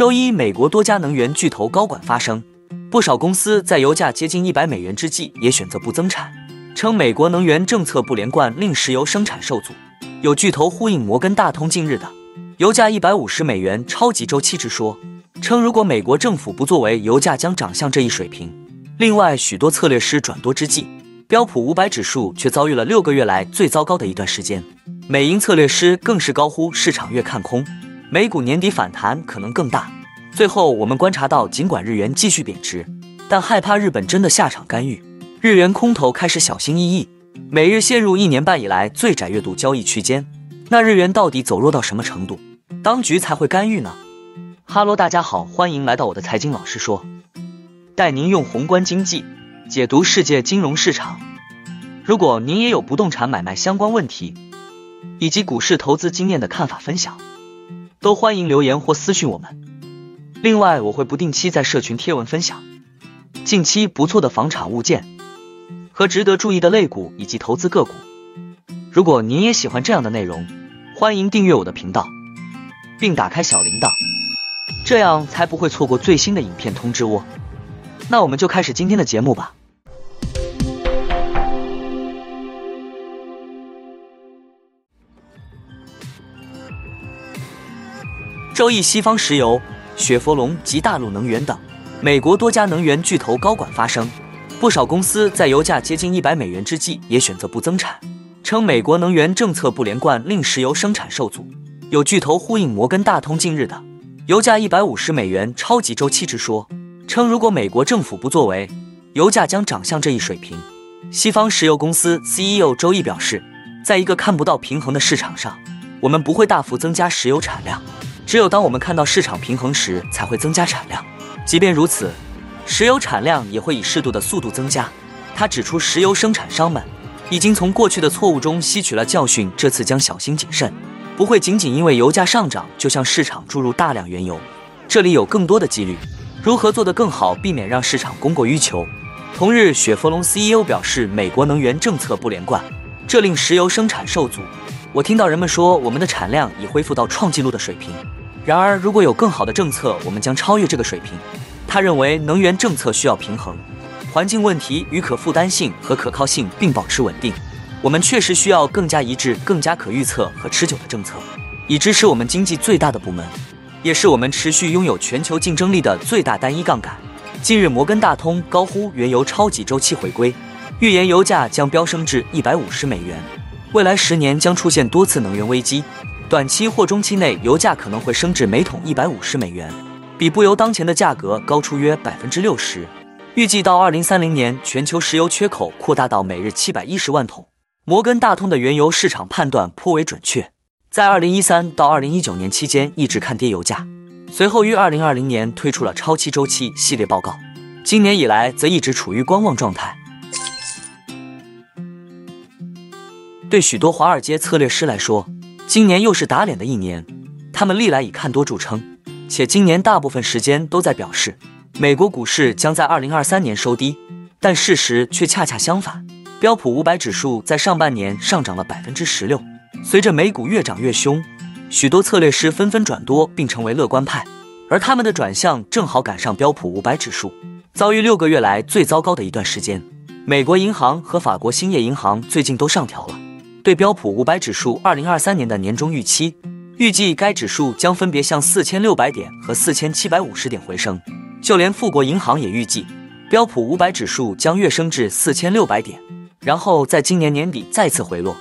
周一，美国多家能源巨头高管发声，不少公司在油价接近一百美元之际，也选择不增产，称美国能源政策不连贯令石油生产受阻。有巨头呼应摩根大通近日的油价一百五十美元超级周期之说，称如果美国政府不作为，油价将涨向这一水平。另外，许多策略师转多之际，标普五百指数却遭遇了六个月来最糟糕的一段时间。美银策略师更是高呼市场越看空，美股年底反弹可能更大。最后，我们观察到，尽管日元继续贬值，但害怕日本真的下场干预，日元空头开始小心翼翼。每日陷入一年半以来最窄月度交易区间，那日元到底走弱到什么程度，当局才会干预呢？哈喽，大家好，欢迎来到我的财经老师说，带您用宏观经济解读世界金融市场。如果您也有不动产买卖相关问题，以及股市投资经验的看法分享，都欢迎留言或私讯我们。另外，我会不定期在社群贴文分享近期不错的房产物件。和值得注意的类股以及投资个股。如果您也喜欢这样的内容，欢迎订阅我的频道，并打开小铃铛，这样才不会错过最新的影片通知哦。那我们就开始今天的节目吧。周一，西方石油、雪佛龙及大陆能源等美国多家能源巨头高管发声。不少公司在油价接近一百美元之际，也选择不增产，称美国能源政策不连贯令石油生产受阻。有巨头呼应摩根大通近日的油价一百五十美元超级周期之说，称如果美国政府不作为，油价将涨向这一水平。西方石油公司 CEO 周毅表示，在一个看不到平衡的市场上，我们不会大幅增加石油产量，只有当我们看到市场平衡时才会增加产量。即便如此。石油产量也会以适度的速度增加。他指出，石油生产商们已经从过去的错误中吸取了教训，这次将小心谨慎，不会仅仅因为油价上涨就向市场注入大量原油。这里有更多的几率，如何做得更好，避免让市场供过于求。同日，雪佛龙 CEO 表示，美国能源政策不连贯，这令石油生产受阻。我听到人们说，我们的产量已恢复到创纪录的水平。然而，如果有更好的政策，我们将超越这个水平。他认为能源政策需要平衡，环境问题与可负担性和可靠性并保持稳定。我们确实需要更加一致、更加可预测和持久的政策，以支持我们经济最大的部门，也是我们持续拥有全球竞争力的最大单一杠杆。近日，摩根大通高呼原油超级周期回归，预言油价将飙升至一百五十美元，未来十年将出现多次能源危机，短期或中期内油价可能会升至每桶一百五十美元。比不油当前的价格高出约百分之六十，预计到二零三零年，全球石油缺口扩大到每日七百一十万桶。摩根大通的原油市场判断颇为准确，在二零一三到二零一九年期间一直看跌油价，随后于二零二零年推出了超期周期系列报告，今年以来则一直处于观望状态。对许多华尔街策略师来说，今年又是打脸的一年，他们历来以看多著称。且今年大部分时间都在表示，美国股市将在二零二三年收低，但事实却恰恰相反。标普五百指数在上半年上涨了百分之十六。随着美股越涨越凶，许多策略师纷纷转多，并成为乐观派，而他们的转向正好赶上标普五百指数遭遇六个月来最糟糕的一段时间。美国银行和法国兴业银行最近都上调了对标普五百指数二零二三年的年终预期。预计该指数将分别向四千六百点和四千七百五十点回升。就连富国银行也预计，标普五百指数将跃升至四千六百点，然后在今年年底再次回落。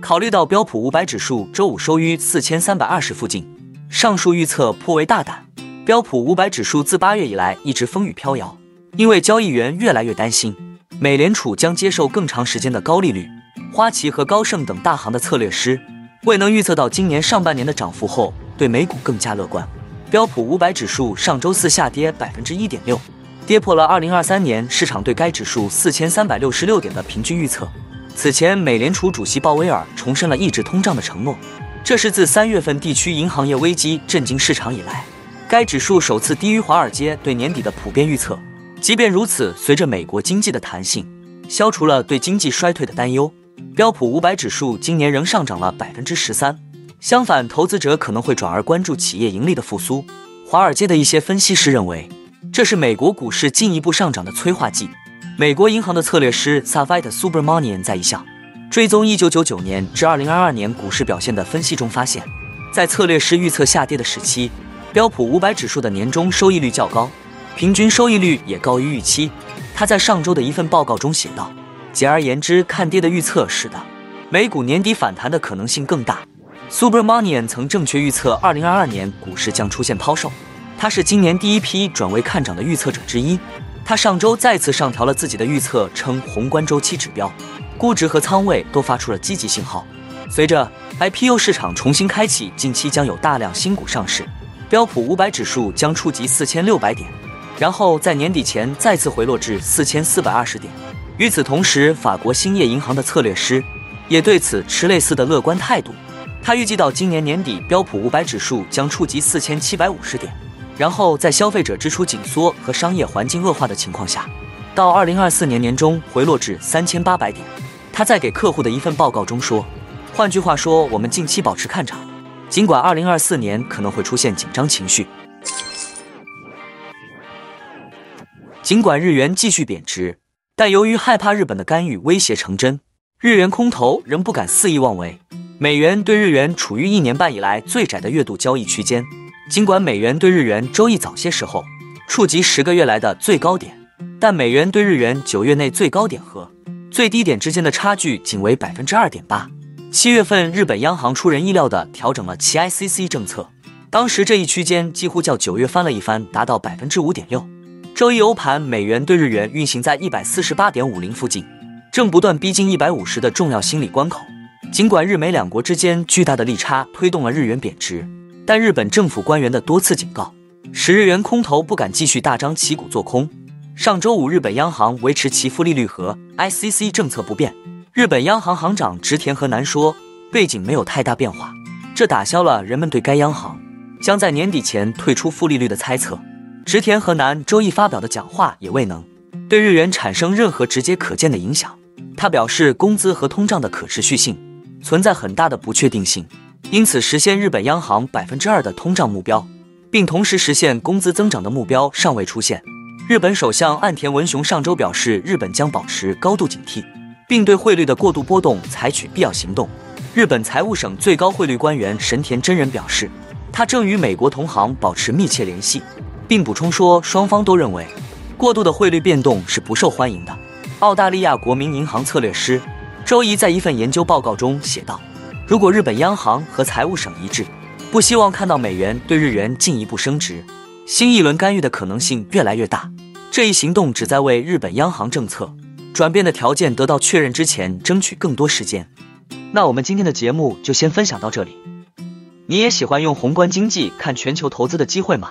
考虑到标普五百指数周五收于四千三百二十附近，上述预测颇为大胆。标普五百指数自八月以来一直风雨飘摇，因为交易员越来越担心美联储将接受更长时间的高利率。花旗和高盛等大行的策略师。未能预测到今年上半年的涨幅后，对美股更加乐观。标普五百指数上周四下跌百分之一点六，跌破了二零二三年市场对该指数四千三百六十六点的平均预测。此前，美联储主席鲍威尔重申了抑制通胀的承诺，这是自三月份地区银行业危机震惊市场以来，该指数首次低于华尔街对年底的普遍预测。即便如此，随着美国经济的弹性，消除了对经济衰退的担忧。标普五百指数今年仍上涨了百分之十三。相反，投资者可能会转而关注企业盈利的复苏，华尔街的一些分析师认为，这是美国股市进一步上涨的催化剂。美国银行的策略师 Savita Subramanian 在一项追踪1999年至2022年股市表现的分析中发现，在策略师预测下跌的时期，标普五百指数的年终收益率较高，平均收益率也高于预期。他在上周的一份报告中写道：“简而言之，看跌的预测使得美股年底反弹的可能性更大。” Subramanian 曾正确预测2022年股市将出现抛售，他是今年第一批转为看涨的预测者之一。他上周再次上调了自己的预测，称宏观周期指标、估值和仓位都发出了积极信号。随着 IPO 市场重新开启，近期将有大量新股上市，标普五百指数将触及四千六百点。然后在年底前再次回落至四千四百二十点。与此同时，法国兴业银行的策略师也对此持类似的乐观态度。他预计到今年年底，标普五百指数将触及四千七百五十点。然后在消费者支出紧缩和商业环境恶化的情况下，到二零二四年年中回落至三千八百点。他在给客户的一份报告中说：“换句话说，我们近期保持看涨，尽管二零二四年可能会出现紧张情绪。”尽管日元继续贬值，但由于害怕日本的干预威胁成真，日元空头仍不敢肆意妄为。美元对日元处于一年半以来最窄的月度交易区间。尽管美元对日元周一早些时候触及十个月来的最高点，但美元对日元九月内最高点和最低点之间的差距仅为百分之二点八。七月份，日本央行出人意料地调整了其 ICC 政策，当时这一区间几乎较九月翻了一番，达到百分之五点六。周一欧盘，美元对日元运行在一百四十八点五零附近，正不断逼近一百五十的重要心理关口。尽管日美两国之间巨大的利差推动了日元贬值，但日本政府官员的多次警告使日元空头不敢继续大张旗鼓做空。上周五，日本央行维持其负利率和 ICC 政策不变。日本央行行长植田和男说，背景没有太大变化，这打消了人们对该央行将在年底前退出负利率的猜测。植田和南周一发表的讲话也未能对日元产生任何直接可见的影响。他表示，工资和通胀的可持续性存在很大的不确定性，因此实现日本央行百分之二的通胀目标，并同时实现工资增长的目标尚未出现。日本首相岸田文雄上周表示，日本将保持高度警惕，并对汇率的过度波动采取必要行动。日本财务省最高汇率官员神田真人表示，他正与美国同行保持密切联系。并补充说，双方都认为过度的汇率变动是不受欢迎的。澳大利亚国民银行策略师周一在一份研究报告中写道：“如果日本央行和财务省一致，不希望看到美元对日元进一步升值，新一轮干预的可能性越来越大。这一行动旨在为日本央行政策转变的条件得到确认之前争取更多时间。”那我们今天的节目就先分享到这里。你也喜欢用宏观经济看全球投资的机会吗？